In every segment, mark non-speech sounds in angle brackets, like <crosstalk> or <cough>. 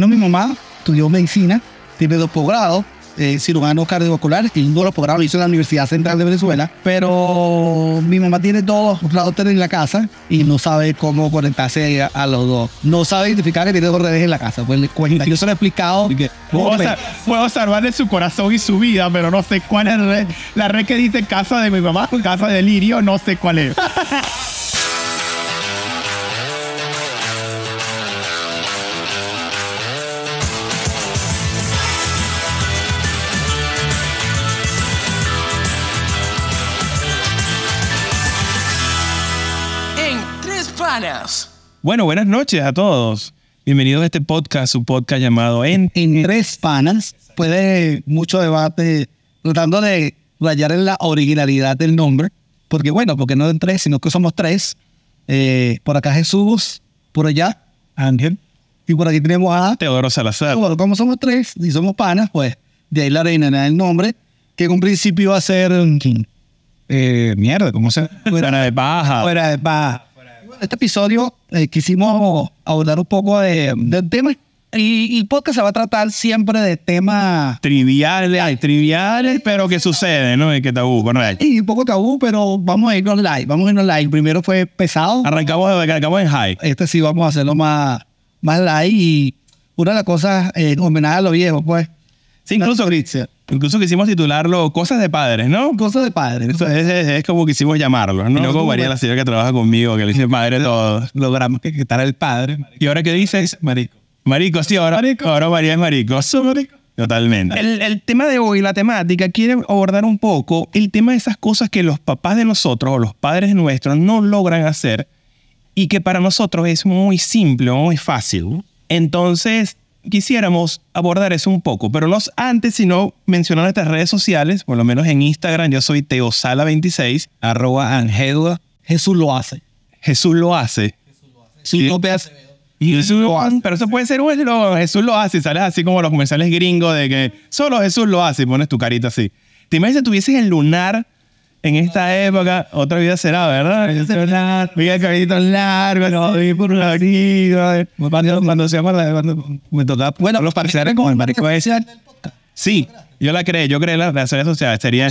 menos mi mamá estudió medicina, tiene dos posgrados, eh, cirujano cardiovascular y uno de los posgrados lo hizo en la Universidad Central de Venezuela. Pero mi mamá tiene dos routers en la casa y no sabe cómo conectarse a, a los dos. No sabe identificar que tiene dos redes en la casa. Pues le cuenta. Yo se lo he explicado. Puedo salvarle su corazón y su vida, pero no sé cuál es la red, la red que dice casa de mi mamá, casa de Lirio, no sé cuál es. <laughs> Bueno, buenas noches a todos. Bienvenidos a este podcast, su podcast llamado En. en tres panas puede mucho debate tratando de rayar en la originalidad del nombre. Porque bueno, porque no en tres, sino que somos tres. Eh, por acá Jesús, por allá Ángel. Y por aquí tenemos a... Teodoro Salazar. Bueno, como somos tres y somos panas, pues de ahí la originalidad del nombre. Que en un principio iba a ser... Eh, mierda, ¿cómo se...? Fuera de paja. Fuera de paz. Este episodio eh, quisimos abordar un poco de, del tema y, el podcast se va a tratar siempre de temas Triviales, hay triviales, pero que sucede, ¿no? Y que tabú, correcto. y un poco tabú, pero vamos a irnos live, vamos a irnos live. Primero fue pesado, Arrancamos, arrancamos en high. este sí vamos a hacerlo más, más live y una de las cosas eh, en homenaje a los viejos, pues. Sí, incluso, incluso quisimos titularlo Cosas de Padres, ¿no? Cosas de padres. Eso es, es- es como quisimos llamarlo, ¿no? Y no como María, la señora que trabaja conmigo, que le dice padre todo. Logramos que quitara el padre. ¿Y ahora qué dices? Marico. Marico, sí, ahora, ahora María es marico. Totalmente. El, el tema de hoy, la temática, quiere abordar un poco el tema de esas cosas que los papás de nosotros o los padres nuestros no logran hacer y que para nosotros es muy simple, muy fácil. Entonces, quisiéramos abordar eso un poco, pero no antes, sino mencionar nuestras redes sociales, por lo menos en Instagram, yo soy Teosala26, Arroba Angedua. Jesús lo hace. Jesús lo hace. Jesús Acevedo. Y Jesús lo hace. Pero eso puede ser un eslogan. Jesús lo hace. Sales así como los comerciales gringos de que solo Jesús lo hace y pones tu carita así. ¿Te imaginas si tuvieses el lunar en esta época? Otra vida será, ¿verdad? Mira el cabellito largo, no, vi por la vida. Cuando, cuando se llama me tocaba Bueno, los parciales con el marico. Sí, yo la creé. Yo creé las las redes sociales. Sería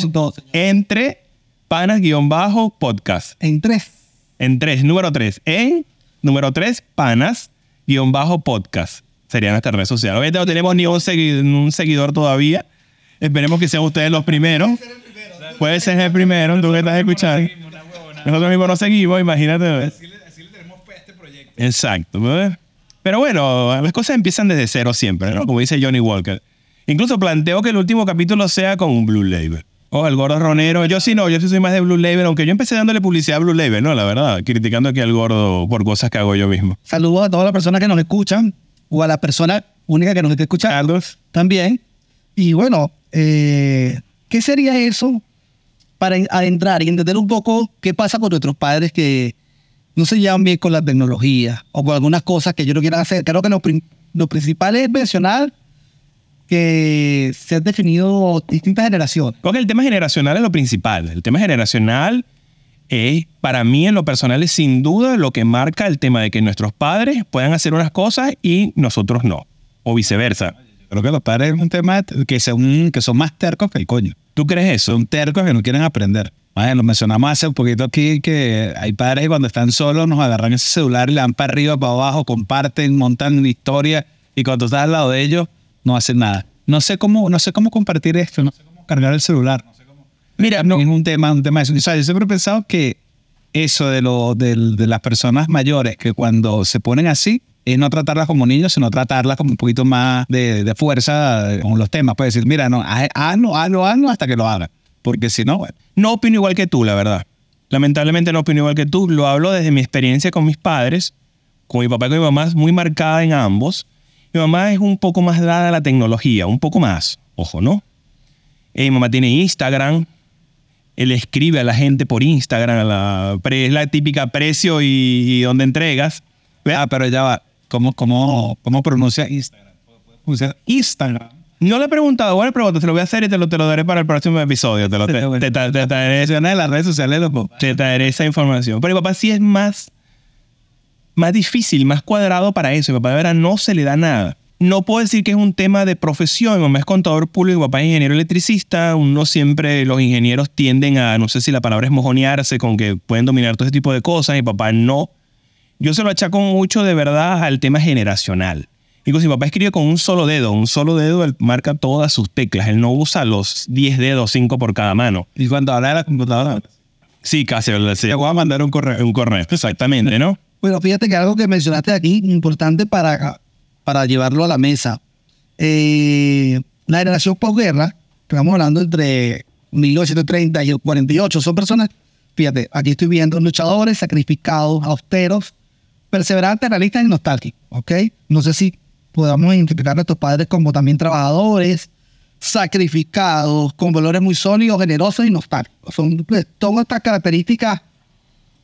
entre panas-podcast. En tres. En tres, número tres. En número tres, panas-podcast. Sería nuestra red social. Obviamente no tenemos ni un, un seguidor todavía. Esperemos que sean ustedes los primeros. Puede ser el primero, tú que estás escuchando. Nosotros mismos nos seguimos, imagínate. Exacto. ¿ves? Pero bueno, las cosas empiezan desde cero siempre, ¿no? Como dice Johnny Walker. Incluso planteo que el último capítulo sea con un Blue Label. O el gordo ronero. Yo sí no, yo sí soy más de Blue Label, aunque yo empecé dándole publicidad a Blue Label, ¿no? La verdad, criticando aquí al gordo por cosas que hago yo mismo. Saludos a todas las personas que nos escuchan o a la persona única que nos esté escuchando también. Y bueno, eh, ¿qué sería eso para en- adentrar y entender un poco qué pasa con nuestros padres que no se llevan bien con la tecnología o con algunas cosas que ellos no quieran hacer? Creo que lo principal es mencionar que se han definido distintas generaciones. Porque el tema generacional es lo principal. El tema generacional es, para mí en lo personal, es sin duda lo que marca el tema de que nuestros padres puedan hacer unas cosas y nosotros no. O viceversa. Creo que los padres es un tema que son, que son más tercos que el coño. ¿Tú crees eso? Son tercos que no quieren aprender. Bueno, lo mencionamos hace un poquito aquí que hay padres que cuando están solos nos agarran ese celular y le dan para arriba, para abajo, comparten, montan historia y cuando estás al lado de ellos no hacen nada. No sé cómo, no sé cómo compartir esto, no sé cómo cargar el celular. No sé cómo. Mira, no, Es un tema, un tema de eso. O sea, yo siempre he pensado que eso de, lo, de las personas mayores que cuando se ponen así es no tratarlas como niños, sino tratarlas como un poquito más de, de fuerza con los temas. Puedes decir, mira, no, haz- hazlo, hazlo, hazlo hasta que lo haga. Porque si no, bueno. no opino igual que tú, la verdad. Lamentablemente no opino igual que tú. Lo hablo desde mi experiencia con mis padres, con mi papá y con mi mamá, muy marcada en ambos. Mi mamá es un poco más dada a la tecnología, un poco más. Ojo, ¿no? Eh, mi mamá tiene Instagram. Él escribe a la gente por Instagram. es la típica precio y, y donde entregas. Ah, pero ya va. ¿Cómo, cómo, cómo pronuncia Instagram? Instagram. No le he preguntado, buena pregunta, te lo voy a hacer y te lo, te lo daré para el próximo episodio. Te, lo, te, te- te- te traeré, de las redes sociales papás. te traeré esa información. Pero mi papá sí es más, más difícil, más cuadrado para eso. Mi papá de verdad no se le da nada. no puedo decir que es un tema de profesión. Mi mamá es contador público, mi papá es ingeniero electricista. Uno siempre, los ingenieros tienden a, no sé si la palabra es mojonearse con que pueden dominar todo ese tipo de cosas. Mi papá no. Yo se lo achaco mucho de verdad al tema generacional. Digo, si mi papá escribe con un solo dedo, un solo dedo, él marca todas sus teclas. Él no usa los 10 dedos, 5 por cada mano. Y cuando habla de la computadora, Sí, casi. Sí. te voy a mandar un correo. Un correo, exactamente, ¿no? <laughs> Bueno, fíjate que algo que mencionaste aquí, importante para, para llevarlo a la mesa. Eh, la generación posguerra, que estamos hablando entre 1930 y el 48, son personas, fíjate, aquí estoy viendo luchadores, sacrificados, austeros, perseverantes, realistas y nostálgicos, ¿ok? No sé si podamos identificar a nuestros padres como también trabajadores, sacrificados, con valores muy sólidos, generosos y nostálgicos. Son pues, todas estas características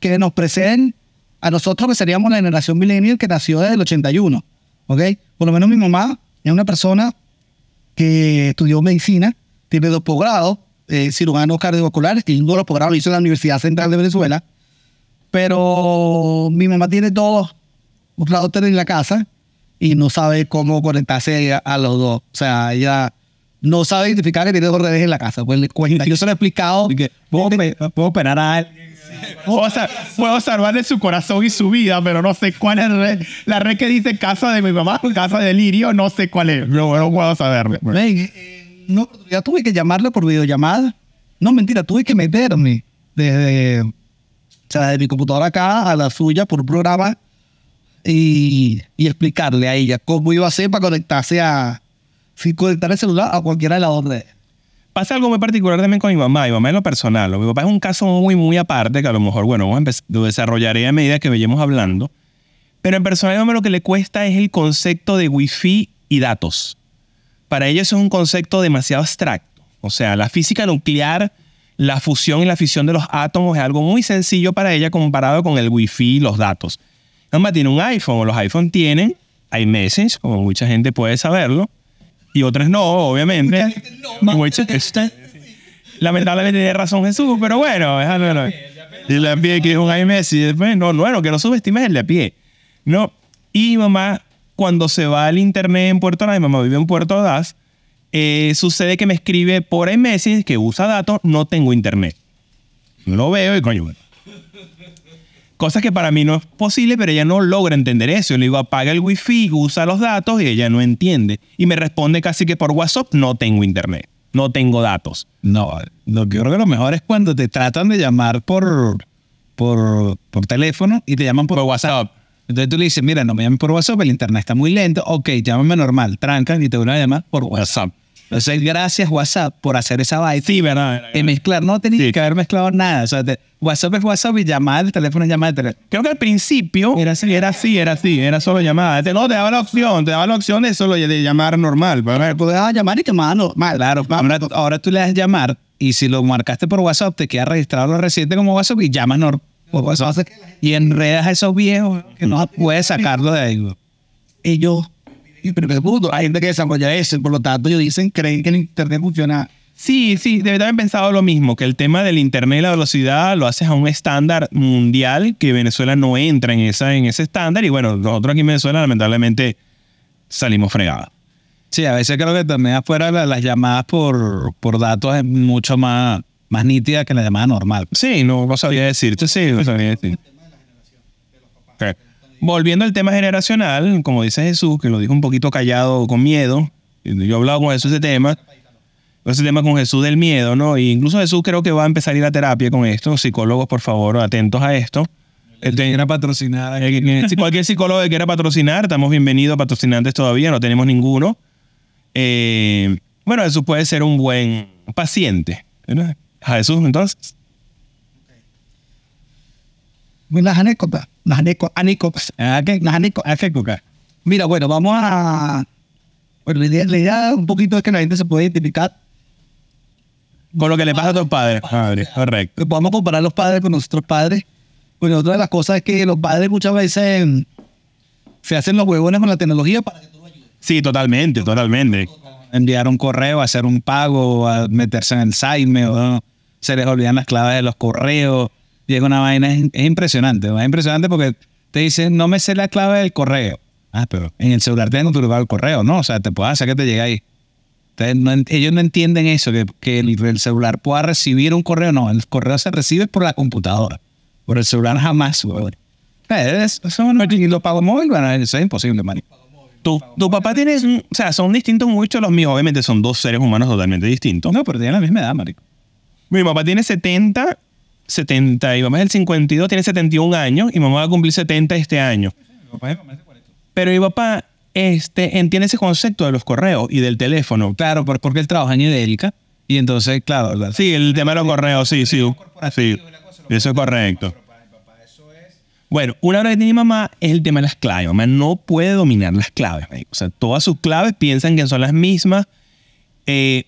que nos preceden a nosotros que seríamos la generación millennial que nació desde el 81, ¿ok? Por lo menos mi mamá es una persona que estudió medicina, tiene dos posgrados, eh, cirujano cardiovascular, y uno de los posgrados hizo en la Universidad Central de Venezuela, pero mi mamá tiene dos routers en la casa y no sabe cómo conectarse a, a los dos. O sea, ella no sabe identificar que tiene dos redes en la casa. Pues le cuenta. Yo se lo he explicado. ¿Puedo, puedo operar a alguien. Puedo, sa- puedo salvarle su corazón y su vida, pero no sé cuál es la red, la red que dice casa de mi mamá, casa de Lirio, no sé cuál es. No, no puedo saberlo. Ven, eh, una oportunidad tuve que llamarle por videollamada. No, mentira, tuve que meterme desde, o sea, de mi computadora acá a la suya por un programa y, y explicarle a ella cómo iba a hacer para conectarse a, si conectar el celular a cualquiera de las dos. Pasa algo muy particular también con mi mamá. Mi mamá en lo personal. Mi papá es un caso muy, muy aparte que a lo mejor, bueno, vamos a empezar, lo desarrollaré a medida que vayamos hablando. Pero en personal, mamá lo que le cuesta es el concepto de wifi y datos. Para ella eso es un concepto demasiado abstracto. O sea, la física nuclear, la fusión y la fisión de los átomos es algo muy sencillo para ella comparado con el wifi y los datos. Mamá tiene un iPhone, o los iPhone tienen iMessage, como mucha gente puede saberlo, y otras no, obviamente. Lamentablemente tiene razón Jesús, pero bueno, algo. no. Y el de a pie que es un iMessage, y después, no, bueno, que no subestimes el de a pie. No. Y mamá, cuando se va al internet en Puerto Ordaz, mi mamá vive en Puerto Ordaz, eh, sucede que me escribe por iMessage que usa datos, no tengo internet. No lo veo y coño, bueno. Cosas que para mí no es posible, pero ella no logra entender eso. Yo le digo, apaga el wifi, usa los datos y ella no entiende. Y me responde casi que por WhatsApp, no tengo internet, no tengo datos. No, lo que yo creo que lo mejor es cuando te tratan de llamar por, por, por teléfono y te llaman por, Por WhatsApp. WhatsApp. Entonces tú le dices, mira, no me llames por WhatsApp, el internet está muy lento. Ok, llámame normal, trancan y te van a llamar por WhatsApp. Entonces, gracias WhatsApp por hacer esa vaina. Sí, ¿verdad? Y mezclar, no tenías Sí. que haber mezclado nada. O sea, te- WhatsApp es WhatsApp y llamar el teléfono es llamar el teléfono. Creo que al principio era así, era así, era así, era solo llamada. Te- No, te daba la opción, te daba la opción de solo de llamar normal. Podías llamar y llamar normal. Claro, ahora, ahora tú le das llamar y si lo marcaste por WhatsApp, te queda registrado lo reciente como WhatsApp y llamas normal por WhatsApp. Y enredas a esos viejos que no puedes sacarlo de ahí. y primer mundo, hay gente que desarrolla eso, por lo tanto ellos dicen, creen que el internet funciona. Sí, sí, debe haber pensado lo mismo, que el tema del internet y la velocidad lo haces a un estándar mundial, que Venezuela no entra en, esa, en ese estándar. Y bueno, nosotros aquí en Venezuela lamentablemente salimos fregados. Sí, a veces creo que también afuera la- las llamadas por, por datos es mucho más, más nítida que la llamada normal. Sí, no, no sabía decirte, sí, no sabía decir. Volviendo al tema generacional, como dice Jesús, que lo dijo un poquito callado con miedo, yo he hablado con Jesús de ese tema, ese tema con Jesús del miedo, ¿no? Y incluso Jesús creo que va a empezar a ir a terapia con esto, psicólogos, por favor, atentos a esto. Este, Era patrocinar. eh, que- Si cualquier psicólogo que quiera patrocinar, estamos bienvenidos patrocinantes todavía, no tenemos ninguno. Eh, bueno, Jesús puede ser un buen paciente. ¿verdad? A Jesús, entonces. Las anécdotas, las anécdotas, las anécdotas. ¿A qué coca? Mira, bueno, vamos a... Bueno, la idea, la idea un poquito es que la gente se pueda identificar. Con lo que le pasa a tus padres. Padre, correcto. que podamos comparar los padres con nuestros padres. Bueno, otra de las cosas es que los padres muchas veces se hacen los huevones con la tecnología para que tú lo ayudes. Sí, totalmente, totalmente. Enviar un correo, hacer un pago, a meterse en el Saime, o se les olvidan las claves de los correos. Llega una vaina, es, es impresionante. Es impresionante porque te dicen, no me sé la clave del correo. Ah, pero en el celular tienes configurado el correo, ¿no? O sea, te puede hacer que te llegue ahí. Ellos no entienden eso, que, que el, el celular pueda recibir un correo. No, el correo se recibe por la computadora. Por el celular jamás, güey. Eh, es- Eso no, y lo pago móvil, bueno, eso es imposible, man. Tu, tu papá tiene, o sea, son distintos mucho los míos. Obviamente son dos seres humanos totalmente distintos. No, pero tiene la misma edad, marico. Mi papá tiene 70, 70, y mi mamá es el 52, tiene 71 años, y mamá va a cumplir 70 este año. Pero mi papá este, entiende ese concepto de los correos y del teléfono. Claro, por- porque él trabaja en Idélica. Y entonces, claro, la- Sí, el tema de los correos, sí, sí. sí. Eso es correcto. Bueno, una hora que tiene mi mamá es el tema de las claves. Mamá no puede dominar las claves. O sea, todas sus claves piensan que son las mismas. Eh,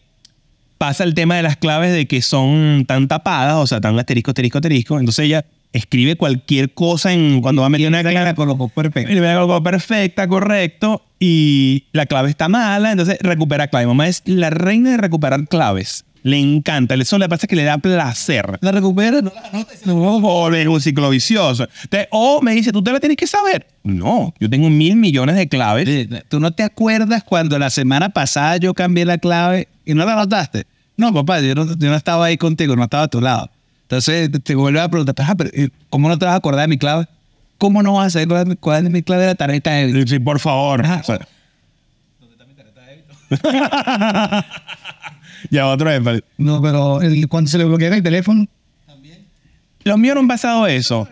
pasa el tema de las claves de que son tan tapadas, o sea, tan asterisco, asterisco, asterisco. Entonces ella escribe cualquier cosa en cuando va a meter una clave. colocó perfecto. Y le colocó perfecta, correcto, y la clave está mala, entonces recupera clave. Mamá es la reina de recuperar claves. Le encanta, eso le pasa que le da placer. La recupera, no la anota y se lo un ciclo vicioso. Entonces, o me dice, tú te la tienes que saber. No, yo tengo mil millones de claves. ¿Tú no te acuerdas cuando la semana pasada yo cambié la clave y no la anotaste? No, papá, yo no, yo no estaba ahí contigo, no estaba a tu lado. Entonces te, vuelve a preguntar, "Ah, pero, ¿y ¿cómo no te vas a acordar de mi clave? ¿Cómo no vas a saber cuál es- cuál es mi clave de la tarjeta de débito? Sí, por favor. Ajá. O sea. <laughs> <laughs> ya otro énfasis. No, pero el- cuando se le bloquea el teléfono, Los míos no han pasado eso.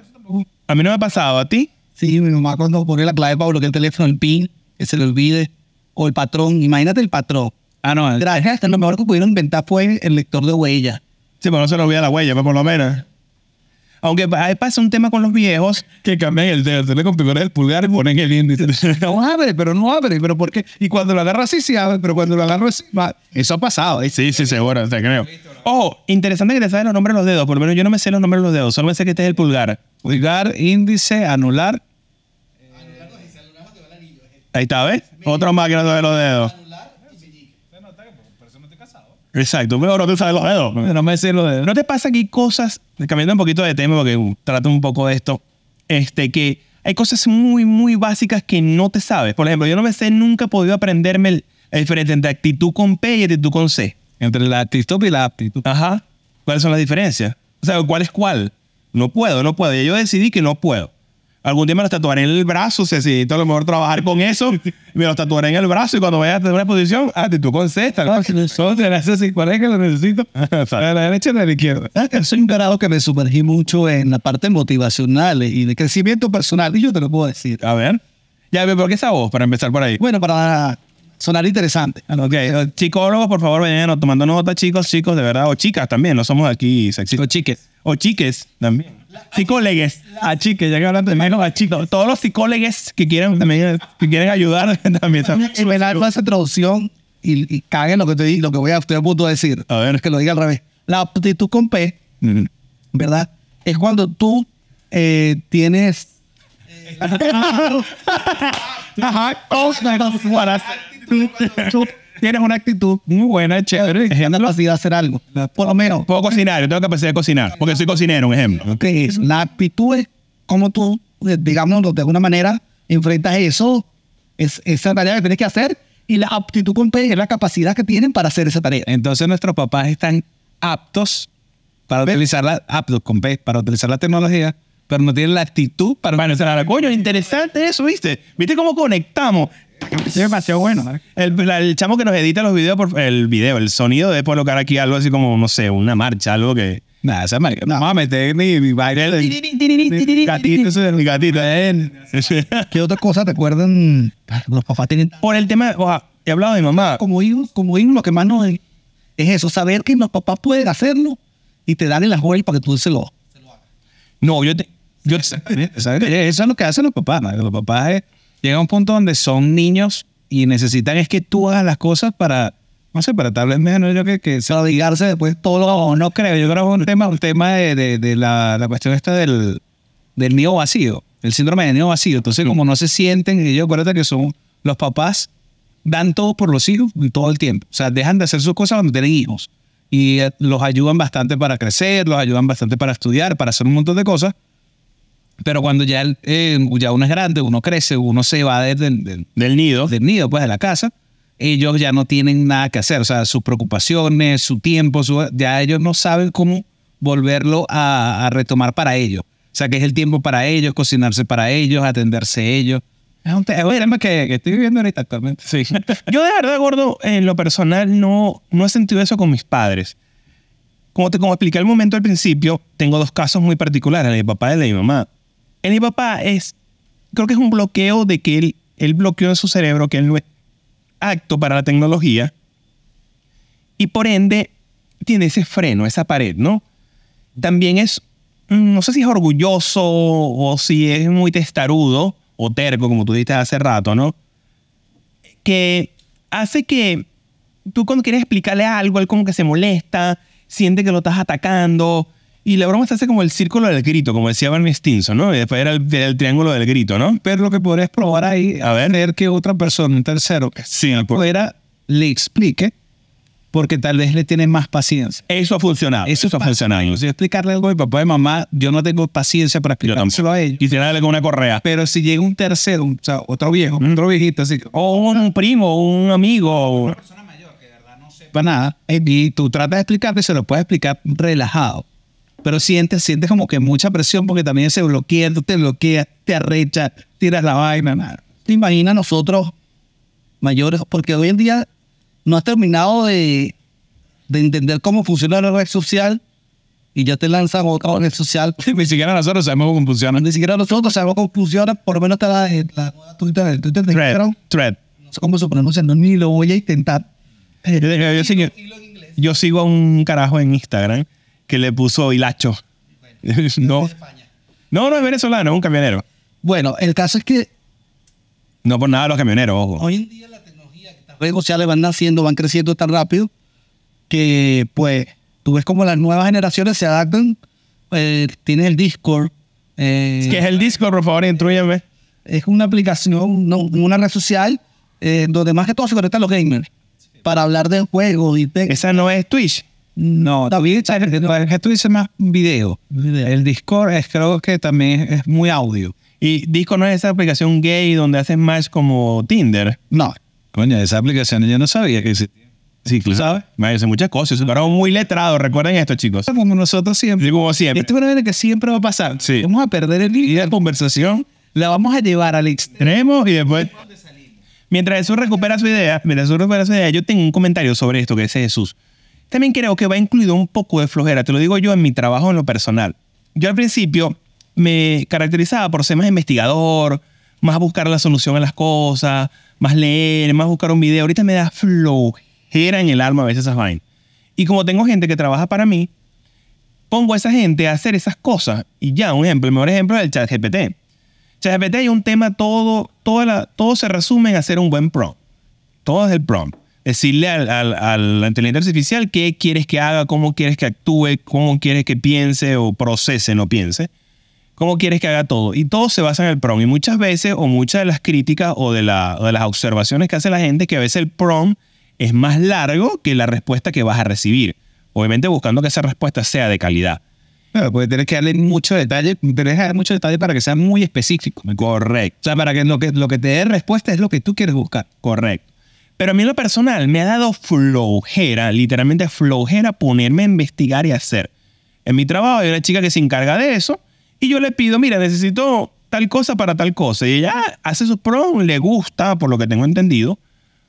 A mí no me ha pasado. ¿A ti? sí, mi mamá cuando pone la clave para bloquear el teléfono, el PIN, que se le olvide, o el patrón, imagínate el patrón. Ah, no, el- Gracias, hasta lo mejor que pudieron inventar fue el lector de huella. Sí, pero no se le olvida la huella, pues por lo menos. Aunque ahí pasa un tema con los viejos. que cambian el dedo, se le configura el pulgar y ponen el índice. <laughs> No abre, pero no abre, pero ¿por qué? Y cuando lo agarra así, sí abre, pero cuando lo agarra así, va. Eso ha pasado. ¿eh? Sí, sí, seguro, te creo. Ojo, interesante que te sabes los nombres de los dedos. Por lo menos yo no me sé los nombres de los dedos, solo me sé que este es el pulgar. Pulgar, índice, anular. Ahí está, ¿ves? Otro más que no sabe los dedos. Exacto, pero no te sabes los dedos. No me sé lo de. ¿No te pasa que hay cosas, cambiando un poquito de tema porque uh, trato un poco de esto, este, que hay cosas muy, muy básicas que no te sabes? Por ejemplo, yo no me sé, nunca he podido aprenderme el, el diferente entre actitud con P y actitud con C. Entre la actitud y la aptitud. Ajá. ¿Cuáles son las diferencias? O sea, ¿cuál es cuál? No puedo, no puedo. Y yo decidí que no puedo. Algún día me los tatuaré en el brazo, si necesito a lo mejor trabajar con eso, me los tatuaré en el brazo y cuando vaya a tener una posición, ah, tú contestas. ¿no? Entonces, ese sí, ¿cuál es que lo necesito? <laughs> ¿A la derecha o a la izquierda? ¿Sabes que Soy un grado que me sumergí mucho en la parte motivacional y de crecimiento personal, y yo te lo puedo decir. A ver. Ya, ¿por qué esa voz? Para empezar por ahí. Bueno, para sonar interesante. Ok, eh, psicólogos, por favor, vayan tomando nota, chicos, chicos, de verdad, o chicas también, no somos aquí sexistas. Chicos, chiques. O chiques también. Psicólegues. A chiques, ya que hablan también a chicos. Todos los psicólegues que quieren también, que quieren ayudar también. Y me da esa traducción y, y caguen lo que, te, lo que voy a, estoy a punto de decir. A ver. Es que lo diga al revés. La aptitud con P, Mm. ¿verdad? Es cuando tú eh, tienes... Ajá. Tienes una actitud muy buena, chévere. Es la capacidad de hacer algo. Por lo menos. Puedo cocinar, yo tengo capacidad de cocinar, porque soy cocinero, un ejemplo. ¿Qué es? La aptitud es como tú, eh, digamos, de alguna manera, enfrentas eso, es, esa tarea que tienes que hacer, y la aptitud con es la capacidad que tienen para hacer esa tarea. Entonces nuestros papás están aptos para utilizar la aptos con P, para utilizar la tecnología, pero no tienen la actitud para Bueno, o sea, coño, interesante eso, ¿viste? ¿Viste cómo conectamos? Es demasiado bueno. El, el chamo que nos edita los videos, por, el video, el sonido, de colocar aquí algo así como, no sé, una marcha, algo que... Nada, esa marica. No vamos a meter ni mi baile. Gatito, ese es gatito. <laughs> ¿Qué otra cosa te acuerdan? Los papás tienen Por el tema, o sea, he hablado de mi mamá. como hijos, como hijos, lo que más nos es, es eso, saber que los papás pueden hacerlo y te dan las juegas para que tú se lo No, yo te... Yo. Eso es lo que hacen los papás. Los papás eh, llegan a un punto donde son niños y necesitan es que tú hagas las cosas para, no sé, para tal vez menos yo que, que dedicarse después todo lo No, no creo. Yo creo que es un tema, un tema de, de- de la, la cuestión esta del, del nido vacío, el síndrome del nido vacío. Entonces, como no se sienten, ellos acuérdate que son los papás, dan todo por los hijos todo el tiempo. O sea, dejan de hacer sus cosas cuando tienen hijos. Y eh, los ayudan bastante para crecer, los ayudan bastante para estudiar, para hacer un montón de cosas. Pero cuando ya, eh, ya uno es grande, uno crece, uno se va desde el del, Del nido. del nido, pues de la casa, ellos ya no tienen nada que hacer. O sea, sus preocupaciones, su tiempo, su- ya ellos no saben cómo volverlo a, a retomar para ellos. O sea, que es el tiempo para ellos, cocinarse para ellos, atenderse ellos. Es un, te- es un tema que, que estoy viviendo ahorita actualmente. Sí. <laughs> Yo de verdad, gordo, en lo personal no, no he sentido eso con mis padres. Como te como expliqué al momento al principio, tengo dos casos muy particulares, el de mi papá y el de mi mamá. De mi papá es, creo que es un bloqueo de que él, él bloqueó en su cerebro que él no es apto para la tecnología y por ende tiene ese freno, esa pared, ¿no? También es, mm, no sé si es orgulloso o si es muy testarudo o terco, como tú dijiste hace rato, ¿no? que hace que tú cuando quieres explicarle algo, él como que se molesta, siente que lo estás atacando. Y la broma se hace como el círculo del grito, como decía Barney Stinson, ¿no? Y después era el, el triángulo del grito, ¿no? Pero lo que podrías probar ahí, a ver, ver que otra persona, un tercero, que Sí, fuera, le explique, porque tal vez le tiene más paciencia. eso ha funcionado. Eso, ha pasa. funcionado. Si yo explicarle algo a mi papá y mamá, yo no tengo paciencia para explicárselo a ellos. Quisiera darle con una correa. Pero si llega un tercero, un- o sea, otro viejo, otro viejito, así que O un primo, un amigo. para nada, y tú tratas de explicarte, se lo puedes explicar relajado. Pero sientes, sientes como que mucha presión porque también se bloquea, tú te bloqueas, te arrecha, tiras la vaina, nada. ¿Te imaginas nosotros mayores? Porque hoy en día no has terminado de, de entender cómo funciona la red social y ya te lanzan otra red social. <laughs> Ni siquiera nosotros sabemos cómo funciona. Ni siquiera nosotros sabemos cómo funciona, por lo menos está la, la nueva Twitter, Twitter de Thread. Instagram. Thread. No sé cómo se pronuncia, no, ni lo voy a intentar. Yo, yo- yo sigo, yo sigo a un carajo en Instagram que le puso hilacho. <laughs> no, no, no es venezolano, es un camionero. Bueno, el caso es que No por nada los camioneros, ojo. hoy en día la tecnología, las redes sociales van naciendo, van creciendo tan rápido que pues tú ves como las nuevas generaciones se adaptan. Eh, tienes el Discord. eh, ¿Qué es el Discord, por favor? Intrúyeme. es una aplicación, no, una red social eh, donde más que todo se conectan los gamers para hablar de juegos y de... Esa no es Twitch. No, también esto dice más video. Video. El Discord es, creo que también es muy audio. Y Discord no es esa aplicación gay donde haces match como Tinder. No, Coño, esa aplicación yo no sabía que existía. Sí, claro. ¿Sabes? Me hace muchas cosas. Un muy letrado. Recuerden esto, chicos. Como nosotros siempre. Sí, como siempre. Esto es una que siempre va a pasar. Sí. Vamos a perder el hilo de conversación. La vamos a llevar al extremo. Y después... Mientras Jesús recupera su idea, mientras Jesús recupera su idea, yo tengo un comentario sobre esto que dice Jesús. También creo que va incluido un poco de flojera, te lo digo yo en mi trabajo en lo personal. Yo al principio me caracterizaba por ser más investigador, más buscar la solución a las cosas, más leer, más buscar un video. Ahorita me da flojera en el alma a veces esas vainas. Y como tengo gente que trabaja para mí, pongo a esa gente a hacer esas cosas. Y ya, un ejemplo, el mejor ejemplo es el chat GPT. ChatGPT hay un tema, todo, toda la- todo se resume en hacer un buen prompt. Todo es el prompt. Decirle al, al- a la inteligencia artificial qué quieres que haga, cómo quieres que actúe, cómo quieres que piense o procese, no piense. Cómo quieres que haga todo. Y todo se basa en el prompt. Y muchas veces, o muchas de las críticas o de, la- o de las observaciones que hace la gente, que a veces el prompt es más largo que la respuesta que vas a recibir. Obviamente buscando que esa respuesta sea de calidad. Claro, porque tienes que darle mucho detalle, tienes que dar mucho detalle para que sea muy específico. Correcto. O sea, para que lo que, lo que te dé respuesta es lo que tú quieres buscar. Correcto. Pero a mí en lo personal me ha dado flojera, literalmente flojera ponerme a investigar y hacer. En mi trabajo hay una chica que se encarga de eso y yo le pido, mira, necesito tal cosa para tal cosa. Y ella hace sus pros, le gusta, por lo que tengo entendido,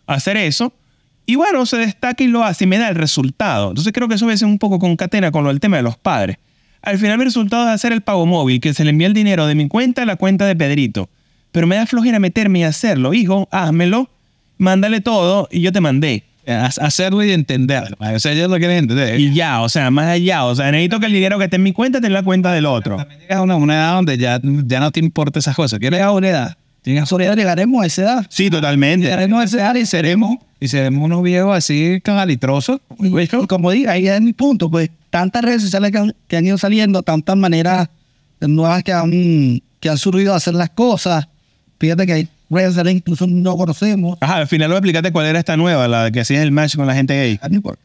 hacer eso. Y bueno, se destaca y lo hace y me da el resultado. Entonces creo que eso a ser un poco concatena con lo del tema de los padres. Al final mi resultado es hacer el pago móvil, que se le envía el dinero de mi cuenta a la cuenta de Pedrito. Pero me da flojera meterme y hacerlo. Hijo, házmelo, mándale todo y yo te mandé. Ha- Hacerlo y entenderlo. O sea, ellos lo quieren entender. Y ya, o sea, más allá. O sea, necesito que el dinero que esté en mi cuenta esté en la cuenta del otro. También llegas a una, una edad donde ya, ya no te importa esas cosas. ¿Quieres a una edad? Llegas a una edad, llegaremos a esa edad. Sí, totalmente. Llegaremos a esa edad y seremos y seremos unos viejos así cagalitrosos. Y como digo, ahí es mi punto, pues tantas redes sociales que han, que han ido saliendo, tantas maneras nuevas que han, que han surgido a hacer las cosas. Fíjate que hay redes sociales que incluso no conocemos. Ajá, al final lo explicaste cuál era esta nueva, la que hacías el match con la gente gay. Ah, no importa.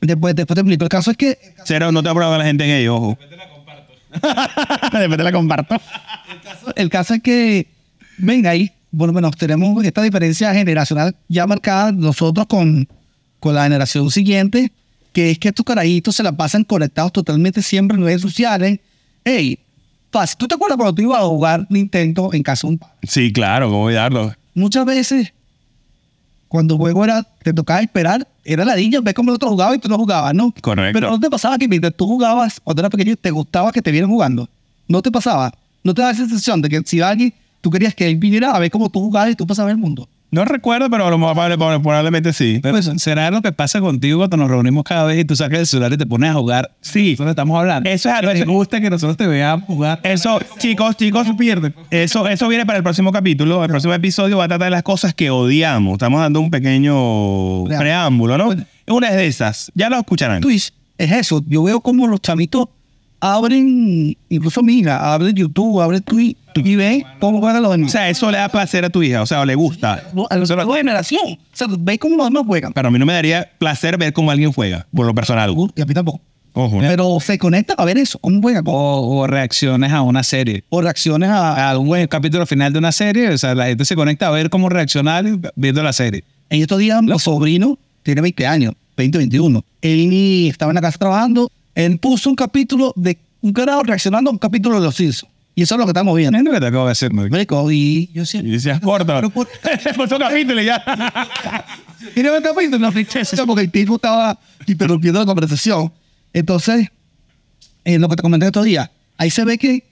Después, después te explico. El caso es que Cero, no te ha probado la gente gay, ojo. <laughs> Después te la comparto. El caso es que, venga ahí, bueno, bueno, tenemos esta diferencia generacional ya marcada nosotros con, con la generación siguiente, que es que estos carajitos se la pasan conectados totalmente siempre en redes sociales. Hey, fácil. ¿Tú te acuerdas cuando tú ibas a jugar Nintendo en casa de un padre? Sí, claro, ¿cómo olvidarlo? Muchas veces, cuando el juego era, te tocaba esperar, era la niña, ver cómo el otro jugaba y tú no jugabas, ¿no? Correcto. Pero no te pasaba que mientras tú jugabas, cuando eras pequeño, te gustaba que te vieran jugando. No te pasaba. No te da esa sensación de que si alguien, tú querías que él viniera a ver cómo tú jugabas y tú pasabas el mundo. No recuerdo, pero a lo mejor probable- probablemente sí. Pero ¿Será lo que pasa contigo cuando nos reunimos cada vez y tú sacas el celular y te pones a jugar? Sí. Nosotros estamos hablando. Eso es algo- ¿Te eso- gusta que nosotros te veamos jugar? Eso, chicos, chicos, pierde. Eso, eso viene para el próximo capítulo. El próximo episodio va a tratar de las cosas que odiamos. Estamos dando un pequeño Preámbulo. preámbulo, ¿no? Una de esas. Ya lo escucharán. Twitch es eso. Yo veo como los chamitos abren, incluso mi hija, abren YouTube, abren Twitch y ven cómo juegan los O demás. sea, eso le da placer a tu hija. O sea, o le gusta. a la nueva generación. O sea, ve cómo los demás juegan. Pero a mí no me daría placer ver cómo alguien juega, por lo personal. Y a mí tampoco. Ojo. Pero se conecta a ver eso, cómo juegan. O, O, o reacciones a una serie. o reacciones a, A algún buen capítulo final de una serie, o sea, la gente se conecta a ver cómo reaccionar viendo la serie. En estos días, mi sobrino tiene 20 años, 20, 21. Él estaba en la casa trabajando. Él puso un capítulo de un carajo reaccionando a un capítulo de Los Simpsons. Y eso es lo que estamos viendo. Es lo que te acabo de decir, Marico. Y yo decía, Y decías, corta. Pero por- <laughs> Puso un capítulo y ya. Tiene un capítulo, no tristeza, porque el tipo estaba interrumpiendo la conversación. Entonces, en lo que te comenté estos días, ahí se ve que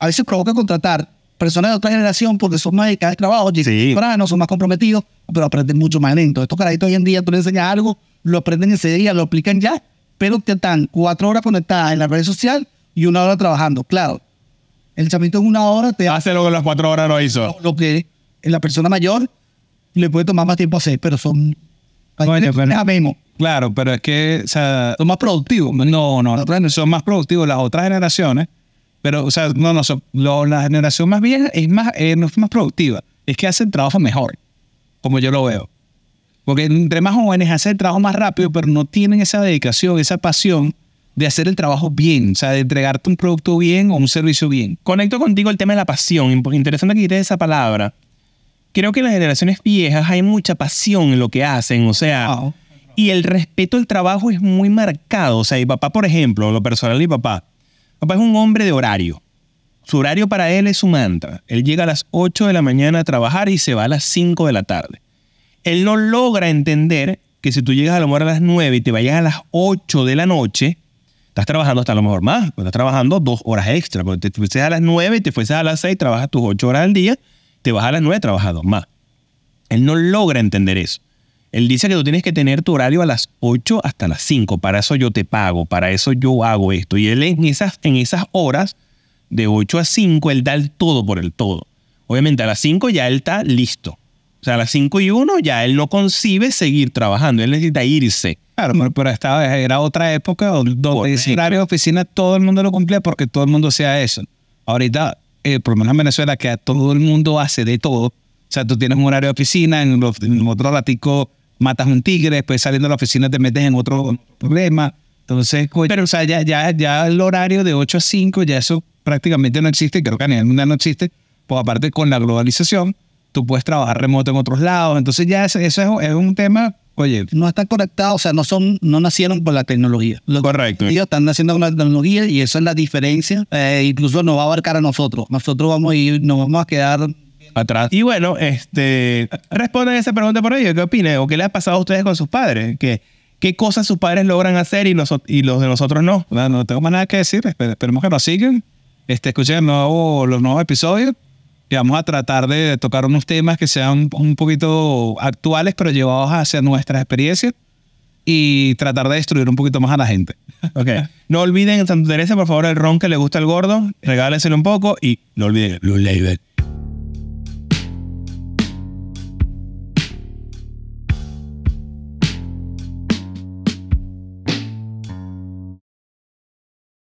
a veces provoca contratar personas de otra generación porque son más dedicadas al trabajo, Sí. temprano, son más comprometidos, pero aprenden mucho más lento. Estos carajitos hoy en día, tú le enseñas algo, lo aprenden ese día, lo aplican ya, pero te están cuatro horas conectadas en la red social y una hora trabajando. Claro, el chamito en una hora te hace lo que las cuatro horas no hizo. lo que la persona mayor le puede tomar más tiempo hacer, pero son... Coño, pero- Memo. Claro, pero es que, o sea, Son más productivos. no, no, no, son más productivos las otras generaciones, pero, o sea, no, no, son, lo- la generación más vieja es más, eh, no es más productiva, es que hacen trabajo mejor, como yo lo veo. Porque entre más jóvenes hacen el trabajo más rápido, pero no tienen esa dedicación, esa pasión de hacer el trabajo bien, o sea, de entregarte un producto bien o un servicio bien. Conecto contigo el tema de la pasión. Interesante que quites esa palabra. Creo que en las generaciones viejas hay mucha pasión en lo que hacen, o sea, y el respeto al trabajo es muy marcado. O sea, mi papá, por ejemplo, lo personal de mi papá, papá es un hombre de horario. Su horario para él es su mantra. Él llega a las 8 de la mañana a trabajar y se va a las 5 de la tarde. Él no logra entender que si tú llegas a lo mejor a las 9 y te vayas a las 8 de la noche, estás trabajando hasta a lo mejor más, estás trabajando dos horas extra, porque te fueses a las 9 y te fueses a las 6, trabajas tus 8 horas al día, te vas a las 9, trabajas dos más. Él no logra entender eso. Él dice que tú tienes que tener tu horario a las 8 hasta las 5, para eso yo te pago, para eso yo hago esto. Y él en esas, en esas horas, de 8 a 5, él da el todo por el todo. Obviamente a las 5 ya él está listo. O sea, a las 5 y 1 ya él no concibe seguir trabajando, él necesita irse. Claro, pero, pero estaba, era otra época donde ese horario de oficina todo el mundo lo cumplía porque todo el mundo hacía eso. Ahorita, eh, por lo menos en Venezuela, que todo el mundo hace de todo. O sea, tú tienes un horario de oficina, en, los- en otro ratico matas un tigre, después saliendo de la oficina te metes en otro problema. Entonces, coño, pero o sea, ya, ya, ya el horario de 8 a 5, ya eso prácticamente no existe, creo que a nivel mundial no existe. Pues aparte con la globalización, tú puedes trabajar remoto en otros lados. Entonces ya eso, es, es un tema, oye, No están conectados, o sea, no son, no nacieron con la tecnología. Los Correcto. Ellos están naciendo con la tecnología y eso es la diferencia. Eh, incluso nos va a abarcar a nosotros. Nosotros vamos a ir, nos vamos a quedar atrás. Y bueno, este, respondan esa pregunta por ello. ¿Qué opinan? ¿O qué les ha pasado a ustedes con sus padres? ¿Qué, qué cosas sus padres logran hacer y, noso- y los de nosotros no? No, no tengo más nada que decir. Espe- Esperemos que nos sigan. Este, escuchen nuevo- los nuevos episodios. Y vamos a tratar de tocar unos temas que sean un poquito actuales, pero llevados hacia nuestras experiencias. Y tratar de destruir un poquito más a la gente. <laughs> Ok. No olviden en Santa Teresa, por favor, el ron que le gusta al gordo. Regálenselo un poco y no olviden Blue Label.